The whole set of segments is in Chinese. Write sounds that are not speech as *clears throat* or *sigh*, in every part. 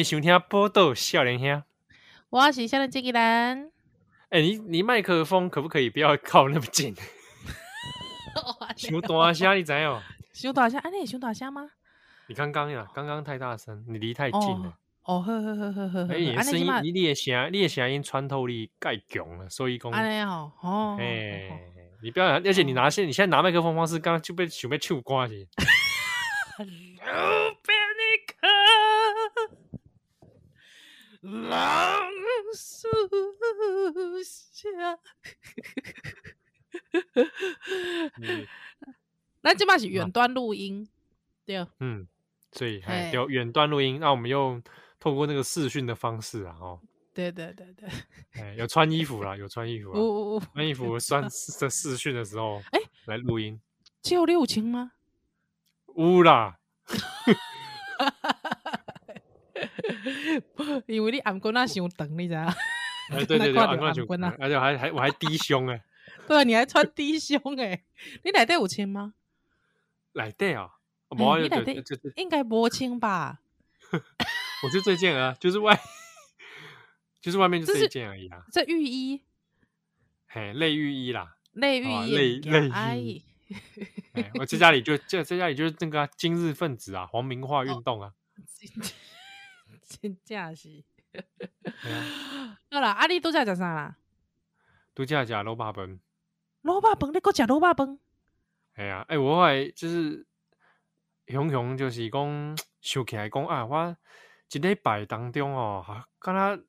欢迎收听《宝岛少年兄》。我是少年机器人。哎、欸，你你麦克风可不可以不要靠那么近？*laughs* 熊大声，你知道？熊大声，啊，你熊大声吗？你刚刚呀，刚刚太大声，你离太近了。哦，呵呵呵呵呵。哎，你的声音，你你的声，你的声音穿透力太强了，所以讲。安尼哦，哦。哎，你不要，而且你拿现，你现在拿麦克风方式，刚刚就被想被唱歌去。Panic！朗树下。那这嘛是远端录音，对。嗯。所以还有远端录音，那我们用透过那个视讯的方式啊，哦，对对对对，哎，有穿衣服啦，有穿衣服啊，*laughs* 穿衣服穿在视讯的时候，*laughs* 哎，来录音，只有六千吗？有啦，*laughs* *laughs* 因为你按棍那伤长，你知道？哎，对 *laughs* 对对，按棍棍啊，而且还还我还低胸哎，*laughs* 对啊，你还穿低胸哎，你内底有穿吗？内底啊。嗯、应该摸清吧？我就这件啊，就是外，就是外面就这一件而已啊。这浴衣，嘿，内浴衣啦，内浴衣，内浴衣。我在家里就就在家里就是那个今日分子啊，黄明化运动啊。真正是？*laughs* 好啦，阿里都在食啥啦？都在食萝卜饭。萝卜饭，你给我讲萝卜饭？哎呀，哎，我就是。雄雄就是讲想起来讲啊，我一礼拜当中哦，哈，刚刚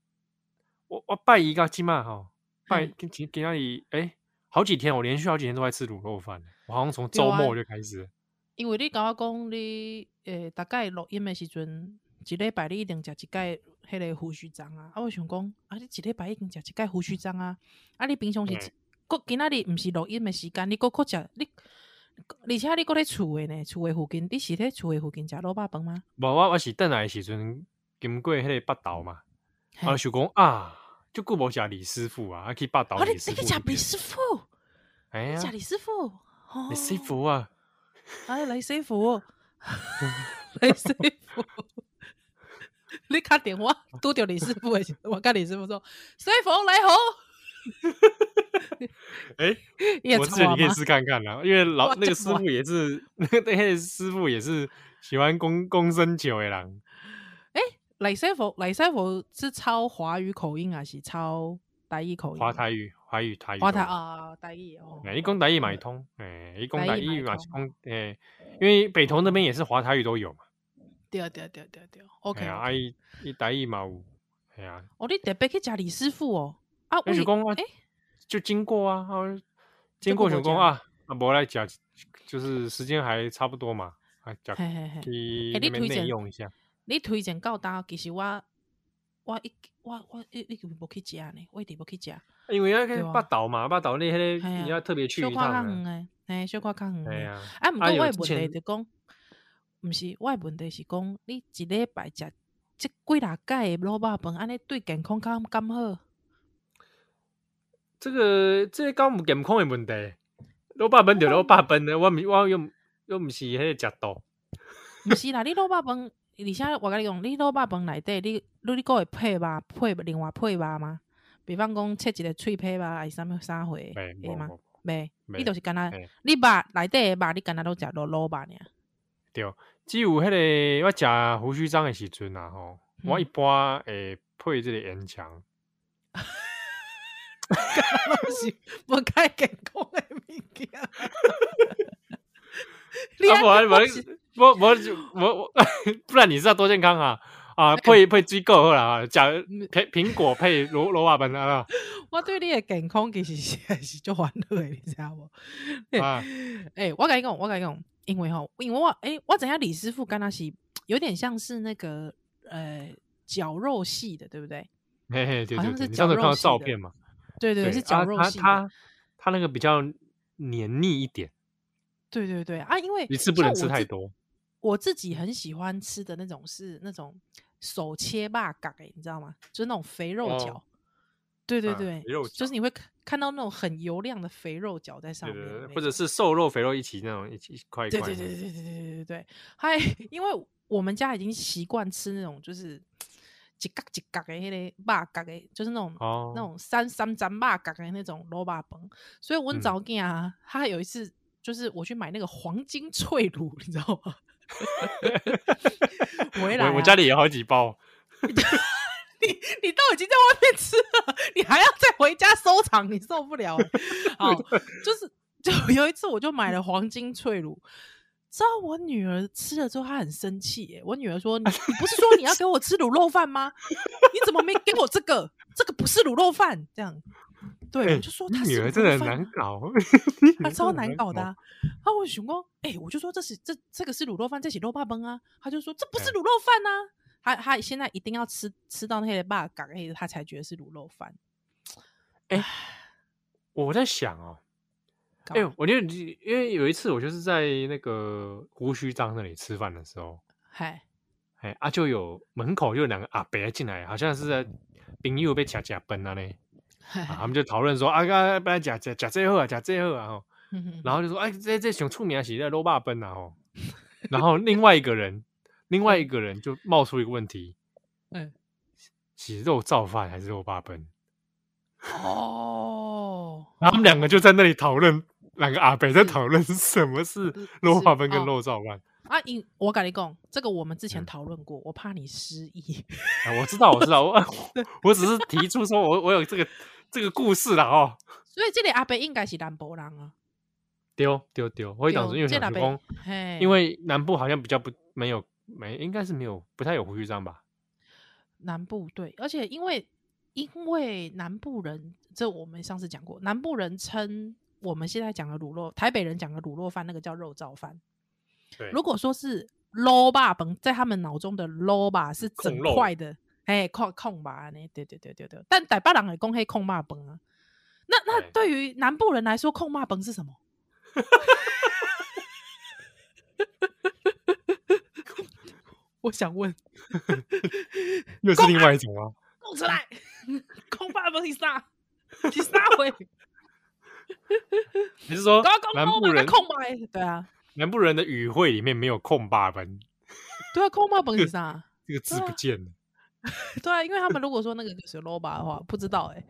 我我拜一个鸡嘛哈，拜今今今天里哎，好几天我连续好几天都在吃卤肉饭，我好像从周末就开始。因为你跟我讲你诶，大概录音的时阵，一礼拜你一定食一盖迄个胡须章啊，啊，我想讲啊，你一礼拜已经食一盖胡须章啊，啊，你平常是，搁今仔日毋是录音的时间，你搁搁食你。而且你搁咧厝诶呢？厝诶附近，你是咧厝诶附近食萝卜饭吗？无，我我是倒来时阵经过迄个八岛嘛，啊想讲啊，就顾无食李师傅啊，还去八岛李师傅。你食李师傅？哎呀，李师傅，李师傅啊，哎，*laughs* 李师傅，*laughs* *laughs* 李师傅，你打电话拄着李师傅诶，我跟李师傅说，师傅 *laughs* 你好。哎，我觉得你可以试看看啦，因为老那个师傅也是，那个那师傅也是喜欢公公生酒的人。哎，李师傅，李师傅是抄华语口音还是抄台语口音？华台语，华语台语。华台啊，台语哦。哎，一讲台语买通，哎，一讲台语嘛是讲，哎，因为北投那边也是华台语都有嘛。对对对对对，OK。阿姨一台语嘛有，哎呀。哦，你特别去吃李师傅哦。啊，我是讲，哎，就经过啊，经过想讲啊，啊，无来讲，就是时间还差不多嘛，啊，讲去那边内用一下。你推荐到哒，其实我我一我我一一直无去食呢，我一直无去食。因为那个八岛嘛，八岛那迄个你要特别去一趟。哎，小可较远。哎呀，啊，毋过我问题就讲，毋是我问题是讲，你一礼拜食即几大盖萝卜饭，安尼对健康敢敢好？这个这个有健康的问题，萝卜饭就萝卜饭呢，*laughs* 我我又又唔是迄个食道，唔是啦，你萝卜饭，而且我甲你讲，你萝卜饭内底，你你你个会配吧，配另外配吧吗？比方讲切一个脆皮吧，还是啥物啥货？会吗？没，你就是干那，你肉内底的肉，你干那都食萝萝卜呢？对，只有迄个我食胡须张的时阵啊，吼，我一般会配这个盐肠。东西 *laughs* 不该健康的物件。*laughs* 啊，我我我我我，不然 *laughs* 你知道多健康啊？啊，配配水果好啦，讲苹苹果配萝萝卜饭啊。我对你的健康其实是是就欢乐的，你知道无？啊，哎，我甲你讲，我甲你讲，因为吼，因为我哎，我怎样李师傅跟他是有点像是那个呃绞肉系的，对不对？嘿嘿，对对对，你上次看到照片嘛？对对，对是绞肉系的，他他，他那个比较黏腻一点。对对对啊，因为一次不能吃太多。我自己很喜欢吃的那种是那种手切肉角，你知道吗？就是那种肥肉饺。哦、对对对，啊、就是你会看到那种很油亮的肥肉脚在上面对对对，或者是瘦肉肥肉一起那种一起一块一块。对对对对对对对对对。还 *laughs* 因为我们家已经习惯吃那种就是一角一角的那个肉角的，就是那种、哦、那种三三张肉角的那种卤肉饭，所以我早见啊，他有一次就是我去买那个黄金脆卤，你知道吗？*laughs* 回来、啊，我家里有好几包。*laughs* 你你都已经在外面吃了，你还要再回家收藏，你受不了。好，就是就有一次，我就买了黄金脆乳，知道我女儿吃了之后，她很生气。耶。我女儿说：“你你不是说你要给我吃卤肉饭吗？你怎么没给我这个？这个不是卤肉饭。”这样，对，欸、我就说 *laughs* 她女儿真的很难搞，她超难搞的、啊。啊，我想说，哎、欸，我就说这是这这个是卤肉饭，这是肉霸崩啊。她就说这不是卤肉饭啊。欸他他现在一定要吃吃到那些霸港黑，他才觉得是卤肉饭。哎、欸，我在想哦，哎、欸，我觉得因为有一次我就是在那个胡须张那里吃饭的时候，嗨，哎啊，就有门口就有两个阿伯进来，好像是在 *laughs* 朋友被夹夹崩了呢，他们就讨论说啊，刚刚夹夹夹最后啊，夹最后啊，然后就说哎，这这熊出名啊，是在肉霸崩啊，吼，*laughs* 然后另外一个人。另外一个人就冒出一个问题，嗯，是肉造饭还是肉霸本？哦，然后他们两个就在那里讨论，两个阿伯在讨论什么是肉霸本跟肉造饭。啊，因我跟你讲，这个我们之前讨论过，我怕你失忆。啊，我知道，我知道，我 *laughs* 我只是提出说我我有这个这个故事了哦。所以这里阿伯应该是南部人啊。丢丢丢，我会讲说，因为想说，因为南部好像比较不没有。没，应该是没有，不太有胡须章吧？南部对，而且因为因为南部人，这我们上次讲过，南部人称我们现在讲的卤肉，台北人讲的卤肉饭，那个叫肉燥饭。对，如果说是卤肉饭，在他们脑中的卤肉是整块的，哎，控控吧呢？对对对对对。但台北人也讲黑控肉饭啊。那那对于南部人来说，控肉饭是什么？*laughs* 我想问，*laughs* 又是另外一种吗？弄出来，空霸不是啥？是啥回？你是说南部人空霸？对啊，南部人的语汇里面没有空霸本。对啊，空霸本是啥？*laughs* 这个字不见了。*laughs* 对啊，因为他们如果说那个是 low 霸的话，不知道哎。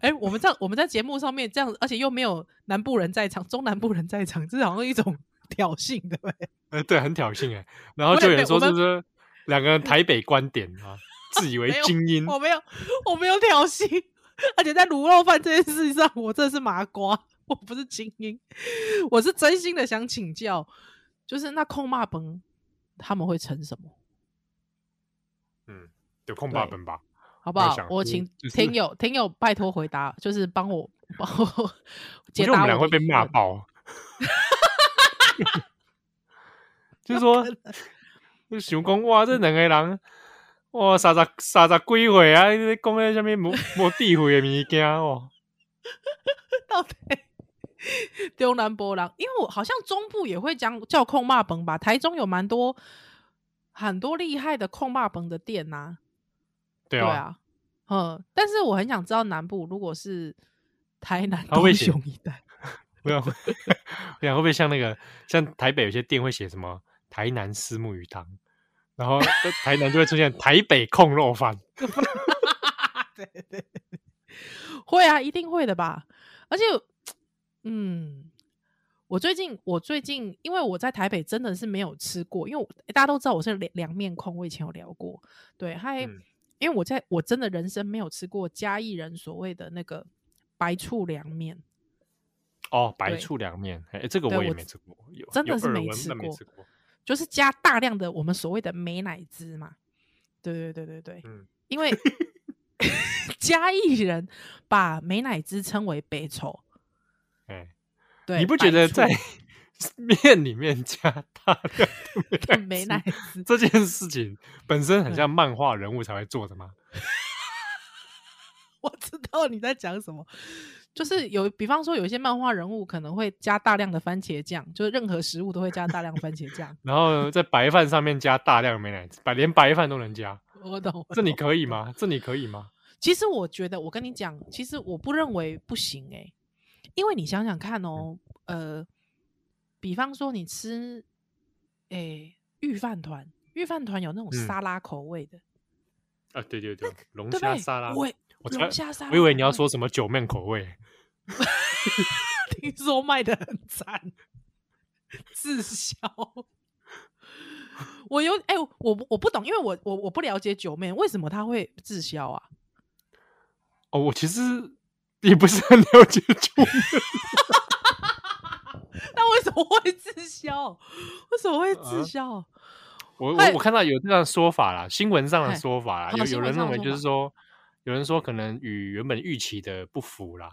哎，我们在我们在节目上面这样，而且又没有南部人在场，中南部人在场，这好像一种。挑衅对不对？呃，*laughs* 对，很挑衅哎。然后就有人说，是不是 *laughs* 两个人台北观点啊？自以为精英，我没有，我没有挑衅。*laughs* 而且在卤肉饭这件事上，我真的是麻瓜，我不是精英。我是真心的想请教，就是那控骂崩他们会成什么？嗯，有控骂崩吧？好不好？我请听友听友拜托回答，就是帮我帮我解答。我们俩会被骂爆。*laughs* 就是说，就想讲哇，这两个人哇，三十三十几岁啊，你讲那什么无无智慧的物件哦？*laughs* 到底中南波人，因为我好像中部也会讲叫控骂崩吧？台中有蛮多很多厉害的控骂崩的店呐、啊。对啊，嗯，但是我很想知道南部，如果是台南高雄一带。不要，我想会不会像那个，像台北有些店会写什么台南虱目鱼汤，然后台南就会出现台北控肉饭。*laughs* 对对，会啊，一定会的吧？而且，嗯，我最近我最近，因为我在台北真的是没有吃过，因为大家都知道我是凉凉面控，我以前有聊过。对，还、嗯、因为我在我真的人生没有吃过嘉义人所谓的那个白醋凉面。哦，白醋凉面，哎，这个我也没吃过，有真的是没吃过，就是加大量的我们所谓的美乃滋嘛，对对对对对，嗯，因为 *laughs* 嘉义人把美乃滋称为白醋，*laughs* 哎，对，你不觉得在 *laughs* 面里面加大量的美乃滋这件事情本身很像漫画人物才会做的吗？我知道你在讲什么。就是有，比方说有一些漫画人物可能会加大量的番茄酱，就是任何食物都会加大量番茄酱，*laughs* 然后在白饭上面加大量的美乃滋，把连白饭都能加。*laughs* 我懂，这你可以吗？这你可以吗？*laughs* 其实我觉得，我跟你讲，其实我不认为不行哎、欸，因为你想想看哦，呃，比方说你吃，哎，御饭团，御饭团有那种沙拉口味的，啊，对对对，龙虾沙拉，我龙虾沙拉，我以为你要说什么九面口味，*laughs* 听说卖的很惨，滞销。我有哎、欸，我我不懂，因为我我我不了解九面为什么他会滞销啊？哦，我其实也不是很了解九面，*laughs* 那为什么会滞销？为什么会滞销、呃？我我我看到有这样的说法啦，新闻上的说法啦，有有人认为就是说，有人说可能与原本预期的不符啦，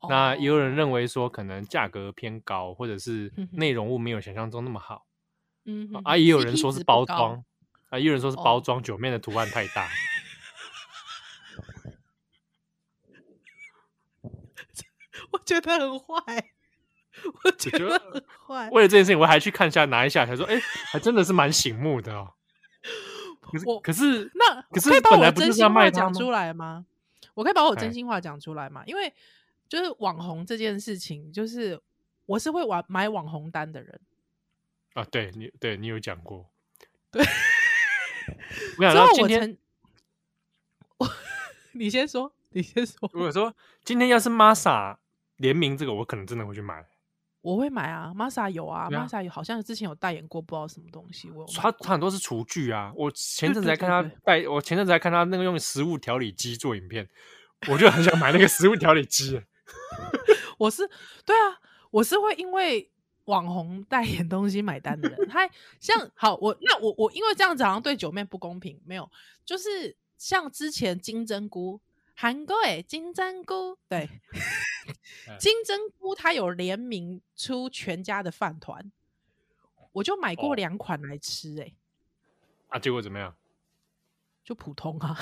哦、那也有人认为说可能价格偏高，或者是内容物没有想象中那么好。嗯，啊，也有人说是包装，啊，也有人说是包装，酒面的图案太大，*laughs* 我觉得很坏，我觉得很坏。为了这件事情，我还去看一下，拿一下，才说，哎、欸，还真的是蛮醒目的哦。可是，可是那可是可以把我真心话讲出来吗？我可以把我真心话讲出来吗？因为就是网红这件事情，就是我是会玩买网红单的人。啊，对你，对你有讲过，*laughs* 对。我想到今天，我 *laughs* 你先说，你先说。如果说今天要是 Masa 联名这个，我可能真的会去买。我会买啊，Masa 有啊，啊，Masa 有，好像之前有代言过，不知道什么东西。我他他很多是厨具啊，我前阵子还看他带，我前阵子还看他那个用食物调理机做影片，我就很想买那个食物调理机。*laughs* 我是对啊，我是会因为。网红代言东西买单的人，他像好我那我我因为这样子好像对九妹不公平，没有，就是像之前金针菇韩国诶金针菇对金针菇，*laughs* 它有联名出全家的饭团，我就买过两款来吃诶、欸，啊结果怎么样？就普通啊，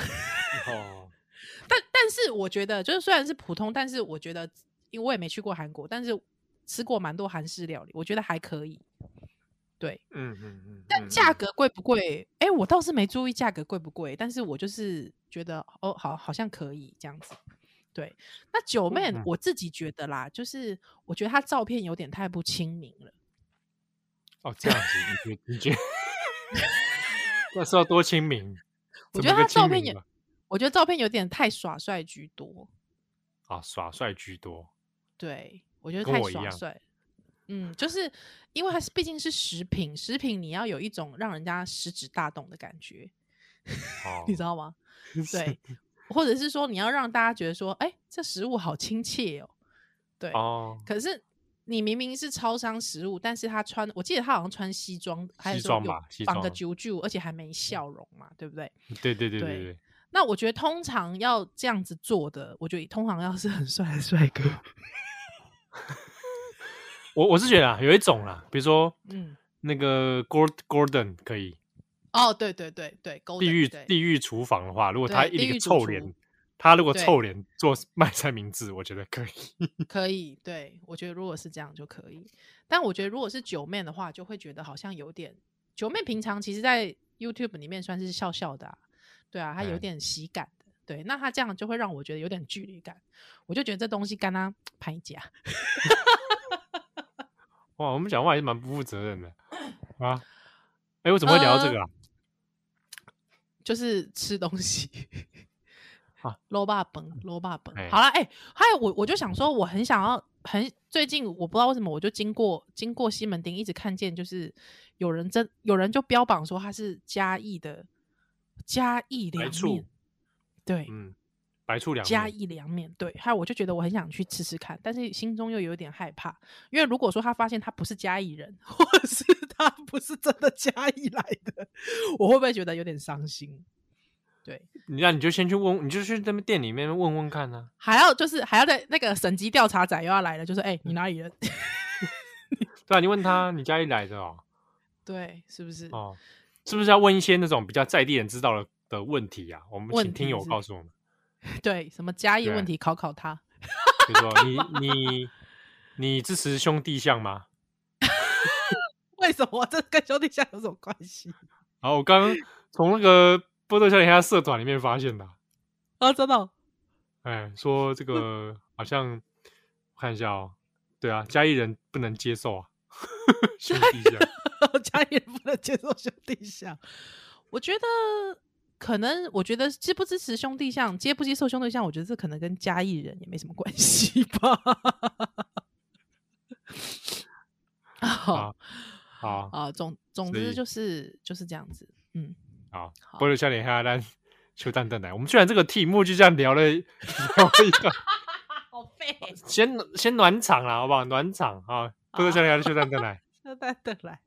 哦，*laughs* 但但是我觉得就是虽然是普通，但是我觉得因为我也没去过韩国，但是。吃过蛮多韩式料理，我觉得还可以。对，嗯嗯嗯，嗯，但价格贵不贵？哎、欸，我倒是没注意价格贵不贵，但是我就是觉得哦，好，好像可以这样子。对，那九妹，我自己觉得啦，就是我觉得她照片有点太不亲民了。哦，这样子，你觉你觉得 *laughs* 那是要多亲民？我觉得她照片也，我觉得照片有点太耍帅居多。啊，耍帅居多。对。我觉得太耍帅，嗯，就是因为它是毕竟是食品，食品你要有一种让人家食指大动的感觉，哦、*laughs* 你知道吗？*laughs* 对，或者是说你要让大家觉得说，哎、欸，这食物好亲切哦，对，哦，可是你明明是超商食物，但是他穿，我记得他好像穿西装，还是说有绑个啾啾，而且还没笑容嘛，对不对？对对对对对，对。那我觉得通常要这样子做的，我觉得通常要是很帅的帅哥。*laughs* 我我是觉得啊，有一种啦，比如说，嗯，那个 Gordon 可以。哦，对对对对，地狱地狱厨房的话，如果他一个臭脸，他如果臭脸做卖菜名字，我觉得可以。*laughs* 可以，对，我觉得如果是这样就可以。但我觉得如果是九妹的话，就会觉得好像有点。九妹平常其实，在 YouTube 里面算是笑笑的，啊，对啊，她有点喜感。对，那他这样就会让我觉得有点距离感，我就觉得这东西跟他 *tsk* 拍假。哇，我们讲话也是蛮不负责任的啊！哎，我怎么会聊到这个啊？呃、*laughs* 就是吃东西 *laughs* 啊，卤肉饭，卤肉饭。好了，哎，还有我，我就想说，我很想要，很最近我不知道为什么，我就经过经过西门町，一直看见就是有人真有人就标榜说他是嘉义的嘉义凉面。对，嗯，白醋凉加一凉面，对，还有我就觉得我很想去吃吃看，但是心中又有点害怕，因为如果说他发现他不是嘉义人，*laughs* 或者是他不是真的嘉义来的，我会不会觉得有点伤心？对，那你就先去问，你就去那边店里面问问看呢、啊。还要就是还要在那个省级调查仔又要来了，就是哎、欸，你哪里人？*laughs* 对啊，你问他你嘉义来的哦，*laughs* 对，是不是？哦，是不是要问一些那种比较在地人知道的？的问题呀、啊，我们请听友告诉我们。对，什么家义问题考考他。*laughs* 比如说，你你你支持兄弟象吗？*laughs* 为什么这跟兄弟象有什么关系？*laughs* 好，我刚刚从那个波特笑脸家社团里面发现的。啊，真的、哦。哎，说这个好像我看一下哦，对啊，家义人不能接受啊，兄弟相，嘉义人不能接受兄弟相。我觉得可能，我觉得支不支持兄弟相，接不接受兄弟相，我觉得这可能跟嘉义人也没什么关系吧。*laughs* 好，好啊，总总之就是就是这样子，嗯，好，波多笑脸下来。秋蛋蛋奶，我们居然这个题目就这样聊了，聊了一个，*laughs* 好废废，先先暖场了，好不好？暖场啊，波多笑脸下的秋蛋蛋奶，*laughs* 秋蛋蛋奶。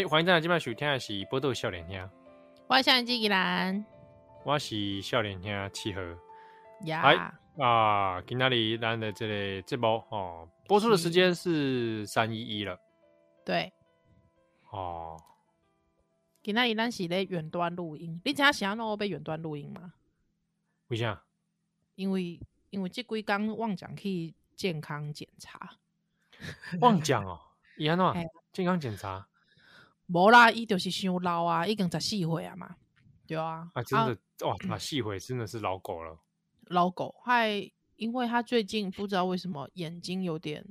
哎，欢迎大家今晚收听的是波多笑脸兄，我是笑脸机器人，我是笑脸兄七和呀。啊，今天里咱的这个节目哦，播出的时间是三一一了。对，哦，今天里咱是咧远端录音，你知影想要让我被远端录音吗？为啥？因为因为这几天忘讲去健康检查，忘讲哦，伊安怎？*laughs* 健康检查？无啦，伊就是伤老啊，已经十四岁啊嘛，对啊。啊，真的、啊、哇，十四岁真的是老狗了。老狗还因为他最近不知道为什么眼睛有点，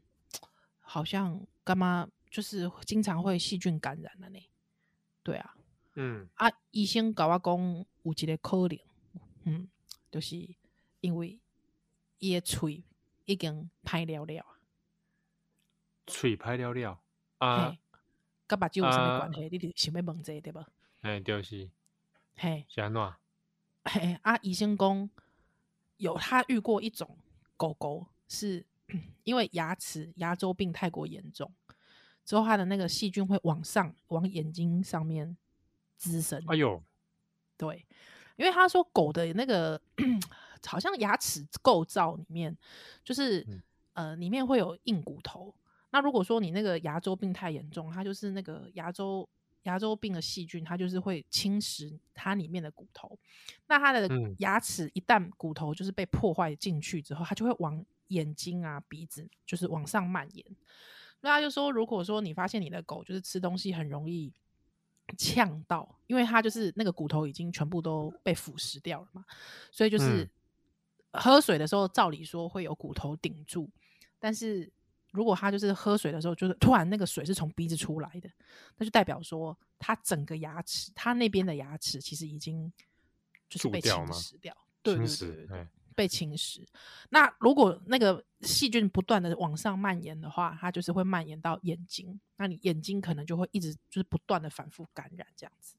好像干嘛，就是经常会细菌感染了呢。对啊，嗯啊，医生甲我讲有一个可能，嗯，就是因为伊的喙已经歹了了，喙歹了了啊。跟目睭有什么关系？啊、你得想要问这个对吧？哎，就是，嘿，是安怎？嘿，啊，医生讲有他遇过一种狗狗，是因为牙齿牙周病太过严重，之后它的那个细菌会往上往眼睛上面滋生。哎呦，对，因为他说狗的那个好像牙齿构造里面，就是、嗯、呃里面会有硬骨头。那如果说你那个牙周病太严重，它就是那个牙周牙周病的细菌，它就是会侵蚀它里面的骨头。那它的牙齿一旦骨头就是被破坏进去之后，它就会往眼睛啊、鼻子就是往上蔓延。那他就说，如果说你发现你的狗就是吃东西很容易呛到，因为它就是那个骨头已经全部都被腐蚀掉了嘛，所以就是喝水的时候，照理说会有骨头顶住，但是。如果他就是喝水的时候，就是突然那个水是从鼻子出来的，那就代表说他整个牙齿，他那边的牙齿其实已经就是被侵蚀掉，对对对对，被侵蚀。那如果那个细菌不断的往上蔓延的话，它就是会蔓延到眼睛，那你眼睛可能就会一直就是不断的反复感染这样子。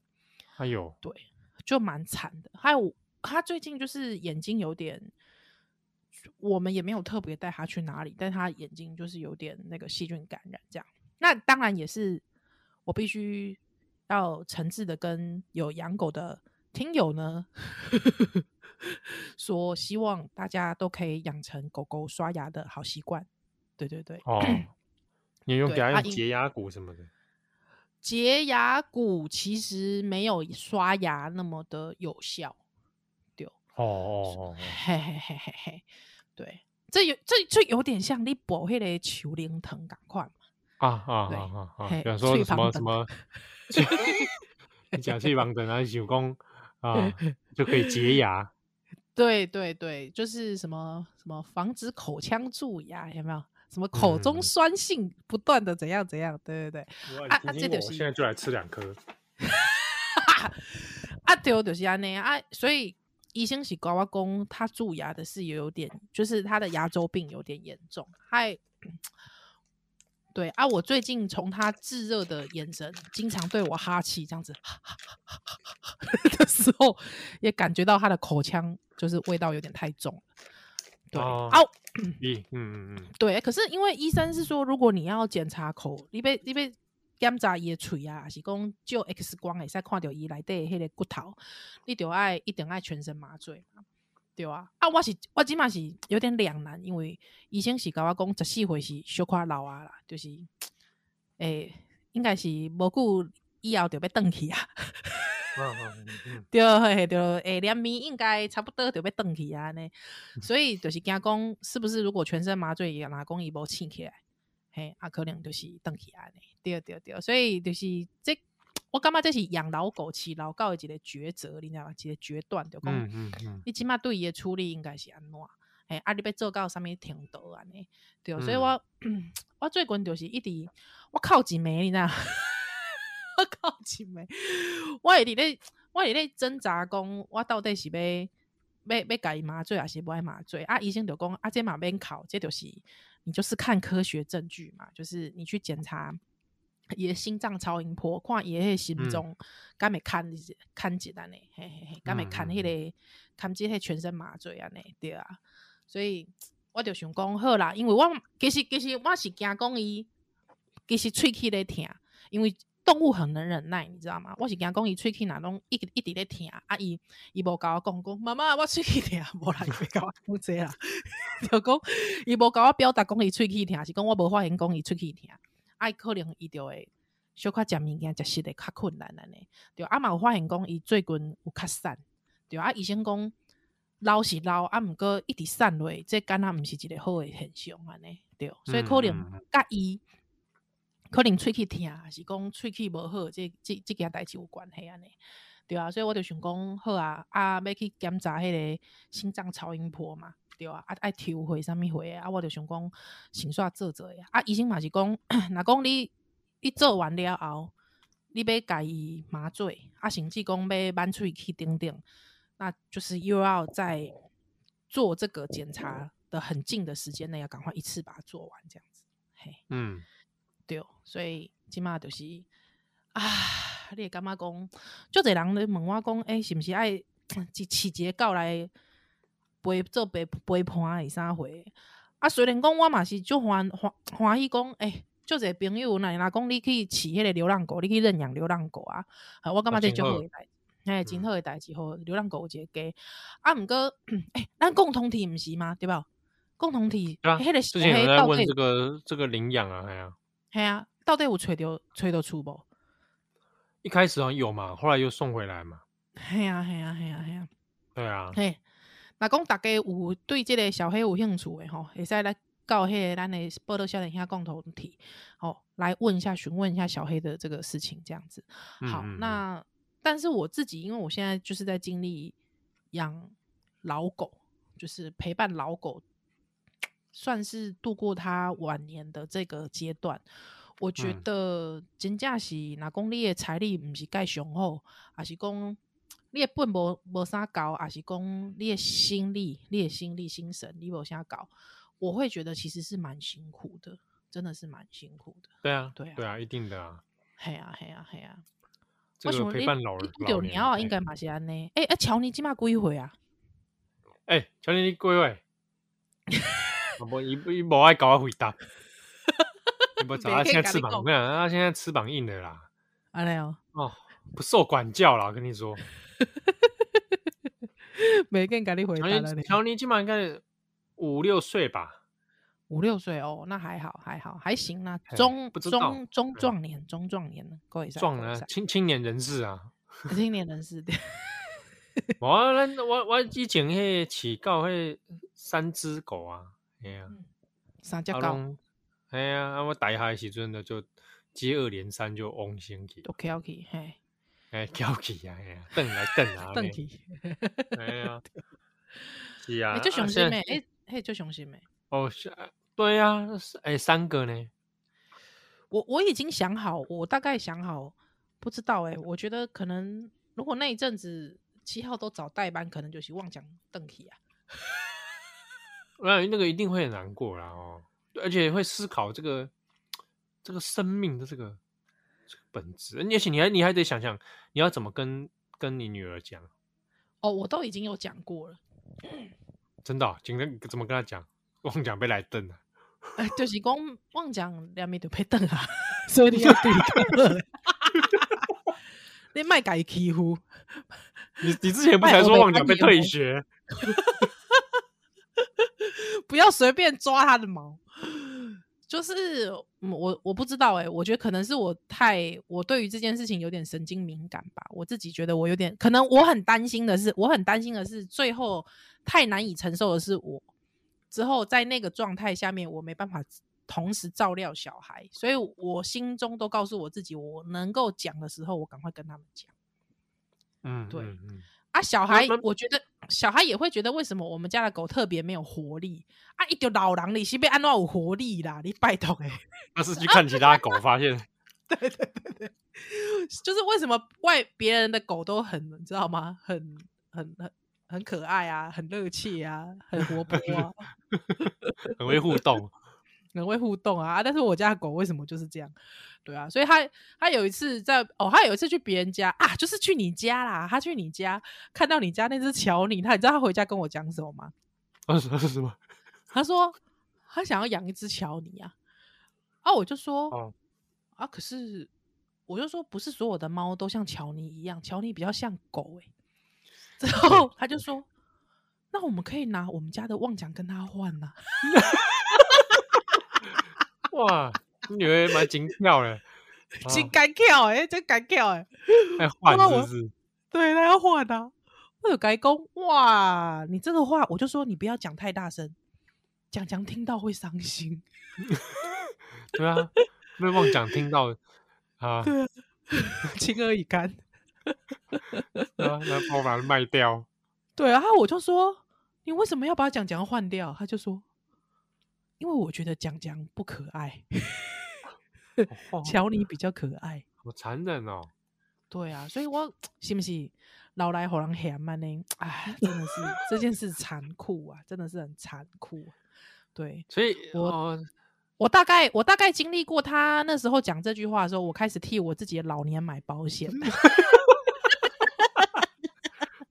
还有，对，就蛮惨的。还有他最近就是眼睛有点。我们也没有特别带他去哪里，但他眼睛就是有点那个细菌感染这样。那当然也是我必须要诚挚的跟有养狗的听友呢 *laughs* 说，希望大家都可以养成狗狗刷牙的好习惯。对对对，哦，你用给它用洁牙骨什么的？洁牙骨其实没有刷牙那么的有效。对，哦哦 *laughs* 哦，嘿嘿嘿嘿嘿，对，这有这就有点像你博迄个球灵藤赶快嘛。啊啊啊啊！比方说什么 *laughs* 什么，你讲去帮等啊，手工啊，就可以洁牙。*laughs* 对对对，就是什么什么防止口腔蛀牙，有没有？什么口中酸性不断的怎样怎样？对对对。啊啊，这就是现在就来吃两颗。啊，对，就是安尼啊，所以医生是跟我讲，他蛀牙的事也有点，就是他的牙周病有点严重，还。对啊，我最近从他炙热的眼神，经常对我哈气这样子哈哈哈哈哈的时候，也感觉到他的口腔就是味道有点太重了。对，哦，嗯嗯嗯嗯，对。可是因为医生是说，如果你要检查口，你被你被检查伊的喙啊，还是讲照 X 光会使看着伊内底迄个骨头，你就爱一定爱全身麻醉。对啊，啊，我是我即码是有点两难，因为医生是甲我讲十四岁是小可老啊啦，就是诶、欸，应该是无久以后就要转去啊。*laughs* 对对对，诶，两米应该差不多就要转去啊呢，所以就是惊讲是不是如果全身麻醉，也拿讲伊无醒起来，嘿，啊，可能就是邓去安尼。对对对，所以就是这。我感觉这是养老狗、饲老狗的一个抉择，你知道吗？一个决断，就讲、嗯嗯嗯，你起码对伊的处理应该是安怎？哎，啊，你要做到什么程度安尼？对、嗯，所以我 *clears throat* 我最近就是一直我靠一枚，你知道吗？*laughs* 我靠一枚，我一直咧，我一直咧挣扎，讲我到底是要要要甲伊麻醉，还是不爱麻醉？啊，医生就讲啊，这嘛免哭，这就是你就是看科学证据嘛，就是你去检查。伊的心脏超音波，看伊迄个心脏，敢会看看一安尼，嘿嘿嘿，敢会看迄个看即个全身麻醉安尼，对啊。所以我就想讲好啦，因为我其实其实我是惊讲伊，其实喙齿咧疼，因为动物很能忍耐，你知道吗？我是惊讲伊喙齿若拢一一直咧疼，啊伊伊无甲我讲讲，妈妈我喙齿疼，无啦，伊甲我负责啦，就讲伊无甲我表达讲伊喙齿疼，是讲我无发现讲伊喙齿疼。爱可能伊就会小可食物件食食的较困难安尼，对啊嘛有发现讲伊最近有较瘦，对啊医生讲老是老啊，毋过一直瘦落，这敢若毋是一个好诶现象安尼，对，所以可能甲伊可能喙齿疼，还是讲喙齿无好，这这这件代志有关系安尼，对啊，所以我就想讲好啊，啊要去检查迄个心脏超音波嘛。对啊，啊爱抽血啥物血啊，我就想讲先煞做做呀。啊，医生嘛是讲，*coughs* 若讲你你做完了后，你要家己麻醉，啊，甚至讲要挽喙去等等，那就是又要在做这个检查的很近的时间内，要赶快一次把它做完，这样子。嘿，嗯，对，所以即码就是啊，你会感觉讲，就这人咧问我讲，诶、欸，是毋是爱一饲一个狗来？陪做陪陪伴是啥货？啊，虽然讲我嘛是就欢欢欢喜讲，诶、欸，就这朋友若若讲你去饲迄个流浪狗，你去认养流浪狗啊？啊我感觉这就好诶代，哎，真好诶代志，吼流浪狗有一个家。啊，毋过，哎、欸，咱共同体毋是吗？对吧？共同体，迄、啊那个之前有在问这个这个领养啊，系啊，系啊，到底有找到找到出无？一开始好像有嘛，后来又送回来嘛。系啊，系啊，系啊，系啊，对啊，嘿。那讲大家有对这个小黑有兴趣的吼，会使来到迄个咱的报道少年下共同体，哦，来问一下询问一下小黑的这个事情，这样子。好，嗯嗯嗯，那但是我自己，因为我现在就是在经历养老狗，就是陪伴老狗，算是度过他晚年的这个阶段。我觉得真正是，若讲你的财力毋是介雄厚，也是讲。你的本无无啥高，也是讲你的心力、你的心力、心神，你无啥高，我会觉得其实是蛮辛苦的，真的是蛮辛苦的。对啊，对啊，对啊，一定的啊。系啊，系啊，系啊。这个陪伴老人老年啊，应该嘛是安尼。哎、欸，啊，乔尼今嘛几岁啊？哎、欸，乔尼你几岁？*laughs* 无伊伊无爱搞我回答。不找他现在翅膀，怎么样，他现在翅膀硬的啦。安尼哦。哦，不受管教啦，我跟你说。没跟跟你回答了。乔尼基本上应该五六岁吧，五六岁哦，那还好，还好，还行啊，中中中壮年，中壮年呢，各位壮啊，青青年人士啊，青年人士。我我我以前去饲狗迄三只狗啊，哎呀，三只狗，哎呀，我大下时阵呢就接二连三就往生去，都翘起，嘿，哎，翘起啊，哎呀，蹬来蹬啊，蹬起，哎呀，*laughs* 是啊，就雄心诶，哎，嘿，就雄心诶，哦，对呀，哎，三个呢，我我已经想好，我大概想好，不知道诶，我觉得可能如果那一阵子。七号都找代班，可能就是妄讲邓起啊。那那个一定会很难过啦哦，而且会思考这个这个生命的这个这个本质。而且你还你还得想想，你要怎么跟跟你女儿讲。哦，我都已经有讲过了。真的、哦？今天怎么跟她讲？妄讲被来瞪了。哎，就是讲妄讲两面都被瞪啊，*laughs* 所以你要对抗。*laughs* 你卖改欺负。你你之前不才说妄讲被退学？不要随便抓他的毛。就是我我不知道哎、欸，我觉得可能是我太我对于这件事情有点神经敏感吧。我自己觉得我有点可能，我很担心的是，我很担心的是最后太难以承受的是我之后在那个状态下面，我没办法同时照料小孩，所以我心中都告诉我自己，我能够讲的时候，我赶快跟他们讲。嗯，对，嗯嗯、啊，小孩，我觉得小孩也会觉得，为什么我们家的狗特别没有活力啊？一条老狼你是被安怎有活力啦？你拜托哎，*laughs* 那是去 *laughs* 看其他狗发现，*laughs* 对对对对，就是为什么外别人的狗都很，你知道吗？很很很很可爱啊，很热切啊，很活泼啊，很会互动。很会互动啊，但是我家的狗为什么就是这样？对啊，所以他他有一次在哦，他有一次去别人家啊，就是去你家啦。他去你家看到你家那只乔尼，他你知道他回家跟我讲什么吗？啊，是什么？他说他想要养一只乔尼啊。啊，我就说、哦、啊，可是我就说不是所有的猫都像乔尼一样，乔尼比较像狗哎、欸。之后 *laughs* 他就说，那我们可以拿我们家的旺奖跟他换呐、啊。*laughs* 哇，你女儿蛮精跳的，真敢跳哎，真敢跳哎，还 *laughs* 换是不是？对，他要换啊。我有改工哇，你这个话我就说你不要讲太大声，讲讲听到会伤心。*laughs* 对啊，没有妄讲听到啊，对啊，情何以堪？啊，那把我把它卖掉。对啊，我就说你为什么要把讲讲换掉？他就说。因为我觉得讲讲不可爱，*laughs* 乔尼比较可爱，好残忍哦。对啊，所以我是不是老来好人嫌嘛呢？哎，真的是这件事残酷啊，真的是很残酷。对，所以我、哦、我大概我大概经历过他那时候讲这句话的时候，我开始替我自己的老年买保险，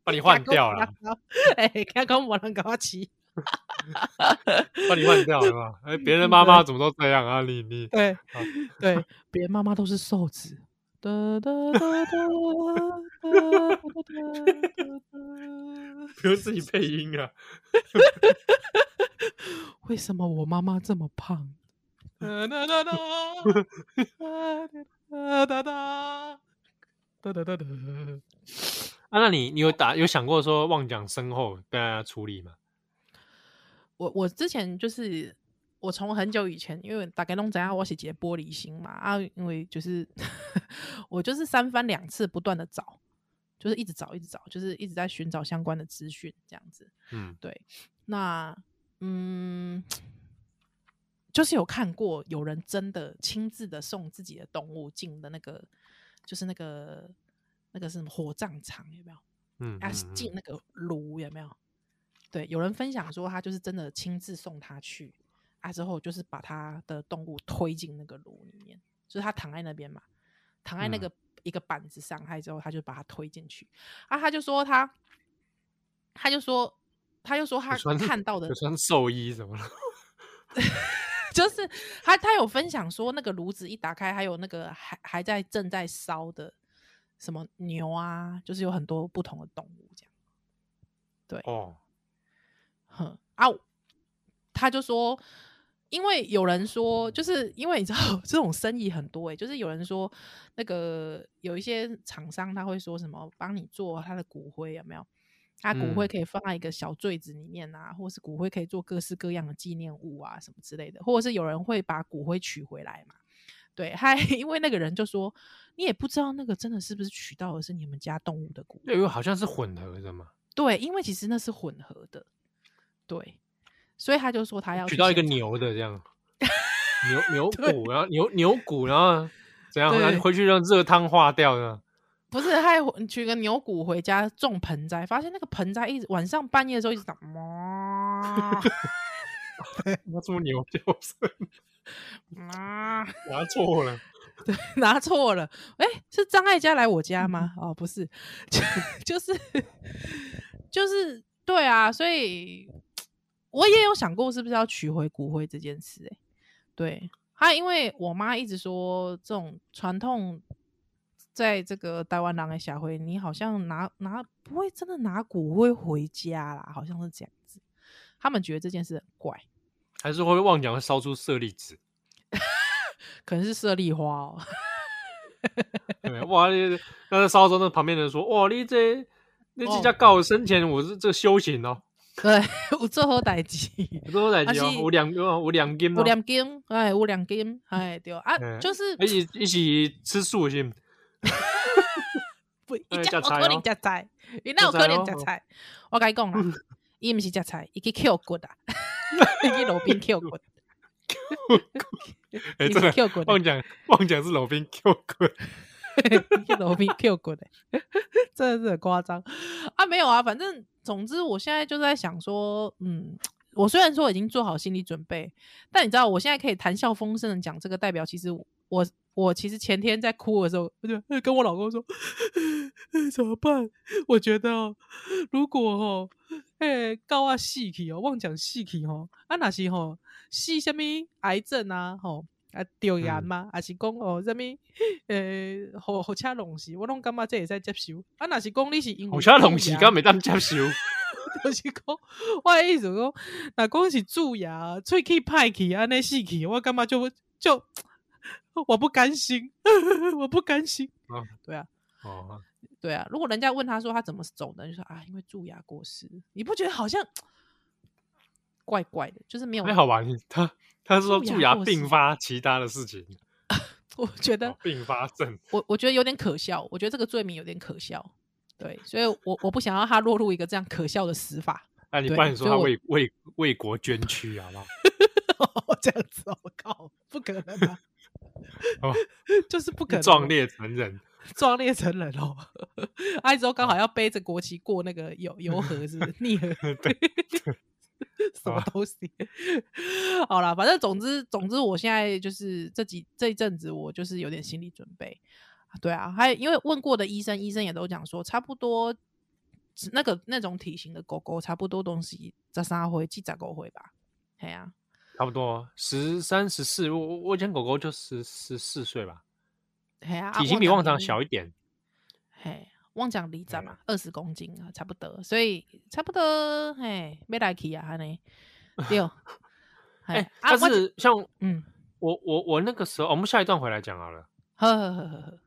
把你 *laughs* 换掉了。*laughs* 哎，刚刚我能给我骑。*laughs* 把你换掉了吧？哎，别人妈妈怎么都这样啊？你你对对，别人妈妈都是瘦子。哒哒哒哒哒哒哒不用自己配音啊？*laughs* 为什么我妈妈这么胖？*laughs* 哒哒哒哒哒哒哒哒。啊，那你你有打有想过说妄讲身后被大家处理吗？我我之前就是我从很久以前，因为大概弄怎样，我是结玻璃心嘛啊，因为就是 *laughs* 我就是三番两次不断的找，就是一直找一直找，就是一直在寻找相关的资讯这样子。嗯，对。那嗯，就是有看过有人真的亲自的送自己的动物进的那个，就是那个那个是什么火葬场有没有？嗯，啊，进那个炉有没有？对，有人分享说他就是真的亲自送他去啊，之后就是把他的动物推进那个炉里面，就是他躺在那边嘛，躺在那个一个板子上，还之后他就把他推进去。啊，他就说他，他就说，他就说他看到的有穿寿衣什么了，*laughs* 就是他他有分享说那个炉子一打开，还有那个还还在正在烧的什么牛啊，就是有很多不同的动物这样。对，哦，哼啊，他就说，因为有人说，就是因为你知道 *laughs* 这种生意很多诶、欸，就是有人说那个有一些厂商他会说什么帮你做他的骨灰有没有？他骨灰可以放在一个小坠子里面啊，嗯、或是骨灰可以做各式各样的纪念物啊，什么之类的，或者是有人会把骨灰取回来嘛？对，还 *laughs* 因为那个人就说，你也不知道那个真的是不是取到的是你们家动物的骨灰，因为好像是混合的嘛。对，因为其实那是混合的，对，所以他就说他要取到一个牛的这样，*laughs* 牛牛骨，然后牛牛骨，然后怎样，然后回去让热汤化掉的。不是，他还取个牛骨回家种盆栽，发现那个盆栽一直晚上半夜的时候一直打妈，*laughs* *laughs* 那这么牛叫声，啊，拿错了，对，拿错了，哎、欸，是张艾嘉来我家吗？哦，不是，就就是就是对啊，所以我也有想过是不是要取回骨灰这件事、欸，哎，对，他因为我妈一直说这种传统。在这个台湾人的社会，你好像拿拿不会真的拿骨灰回家啦，好像是这样子。他们觉得这件事很怪，还是会妄想会烧出舍利子，*laughs* 可能是舍利花哦。对，哇，那烧的时候，那旁边的人说：“哇，你这你这家告我生前我是这修行哦。”对，*laughs* 有做好代志，有做好代志哦，有两有两金，有两金，哎，有两金，哎，对啊，就是一起一起吃素是。*laughs* 不，伊只有可能食菜，伊那有可能食菜？我甲你讲啦，*laughs* 伊毋是食菜，伊去捡骨啊，伊去路边捡骨。哎，真的，妄讲妄讲是路边捡骨，去路边捡骨的，真的是很夸张啊！没有啊，反正总之，我现在就在想说，嗯，我虽然说已经做好心理准备，但你知道，我现在可以谈笑风生的讲这个，代表其实我。我其实前天在哭的时候，我就跟我老公说：“ *laughs* 怎么办？我觉得，如果哦，哎，高啊细体哦，妄讲细体哦，啊那是吼细什么癌症啊，吼啊掉牙嘛？还是讲哦什物？呃，火火车龙死，我拢感觉这会使接受。啊若是讲你是因为火车龙死，敢没当接受？*laughs* 就是讲我的意思讲，若讲是蛀牙、喙齿歹去安尼死去，我感觉就就。”我不甘心，*laughs* 我不甘心。啊、对啊，哦，对啊。如果人家问他说他怎么走的，就说啊，因为蛀牙过世。你不觉得好像 *tsk* 怪怪的？就是没有。还好吧？他他说蛀牙并发其他的事情，*laughs* 我觉得并发症。我我觉得有点可笑。我觉得这个罪名有点可笑。对，所以我我不想要他落入一个这样可笑的死法。哎、啊，你不然你说他为为为国捐躯好不好？*laughs* 这样子，我靠，不可能啊！*laughs* 哦，就是不可能壮烈成人，壮烈成人哦！哎，之后刚好要背着国旗过那个油油河，是不是逆河？对，*laughs* 什么东西？好了，反正总之总之，我现在就是这几这一阵子，我就是有点心理准备。对啊，还有因为问过的医生，医生也都讲说，差不多那个那种体型的狗狗，差不多东西十三回、七十狗回吧。对啊。差不多十三十四，我我家狗狗就十十四岁吧，啊、体型比旺长小一点，嘿，旺长里长嘛，二十公斤啊，差不多，所以差不多，嘿，没来去啊，哈呢，*laughs* 六，哎、欸，但是像，嗯，我我我那个时候，我们下一段回来讲好了，呵呵呵呵呵。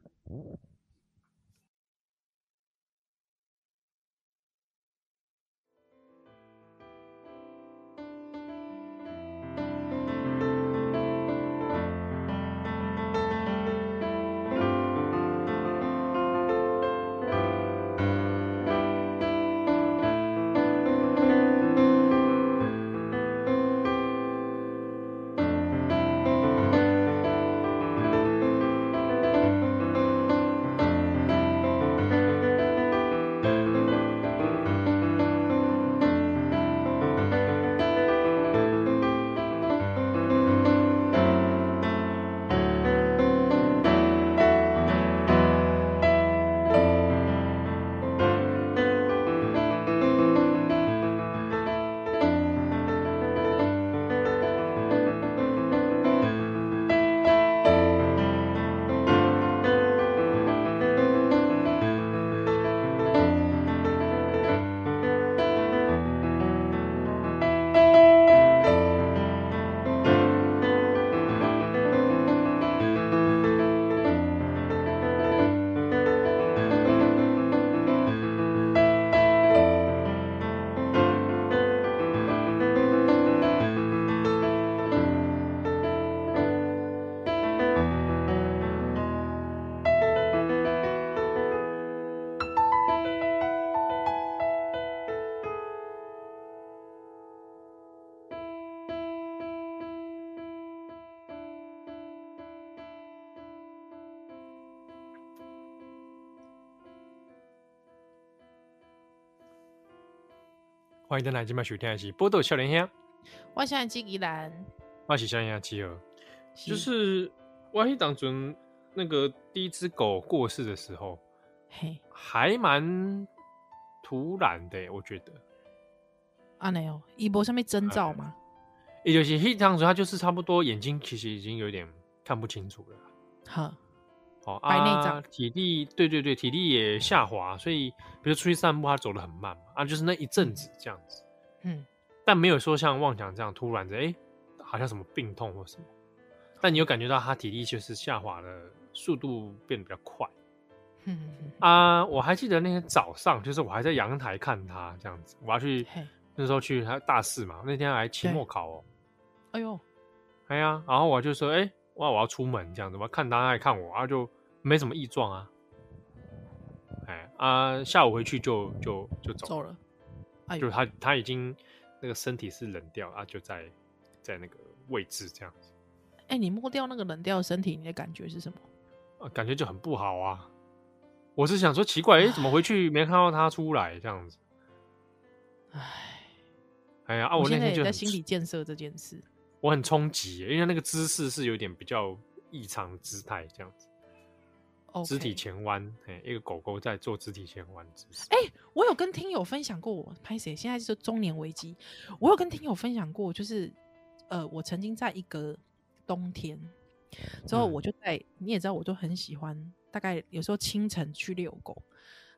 欢迎登来今晚收听的是《波多笑脸兄》，我是纪吉兰，我是小脸兄七儿，就是我一当中那个第一只狗过世的时候，嘿，还蛮突然的，我觉得。啊，没有，一波上面征兆吗？也就是一当中，他就是差不多眼睛其实已经有点看不清楚了。好。哦，白内障，体力对对对，体力也下滑，所以比如出去散步，他走得很慢嘛，啊，就是那一阵子这样子，嗯，但没有说像妄想这样突然的，哎、欸，好像什么病痛或什么，但你有感觉到他体力就是下滑的速度变得比较快，嗯啊，我还记得那天早上，就是我还在阳台看他这样子，我要去嘿那时候去他大四嘛，那天还期末考哦、喔，哎呦，哎呀，然后我就说，哎、欸。哇！我要出门这样子，我要看他，他也看我，啊就没什么异状啊。哎啊，下午回去就就就走，走了。哎，就他他已经那个身体是冷掉啊，就在在那个位置这样子。哎，你摸掉那个冷掉的身体，你的感觉是什么？啊，感觉就很不好啊。我是想说奇怪，哎，怎么回去没看到他出来这样子？哎，哎呀啊！我那天就在心理建设这件事。我很冲击，因为那个姿势是有点比较异常姿态，这样子，Okay. 肢体前弯，哎，一个狗狗在做肢体前弯姿势。哎、欸，我有跟听友分享过，我拍谁？现在是中年危机，我有跟听友分享过，就是呃，我曾经在一个冬天之后，我就在、嗯、你也知道，我就很喜欢，大概有时候清晨去遛狗，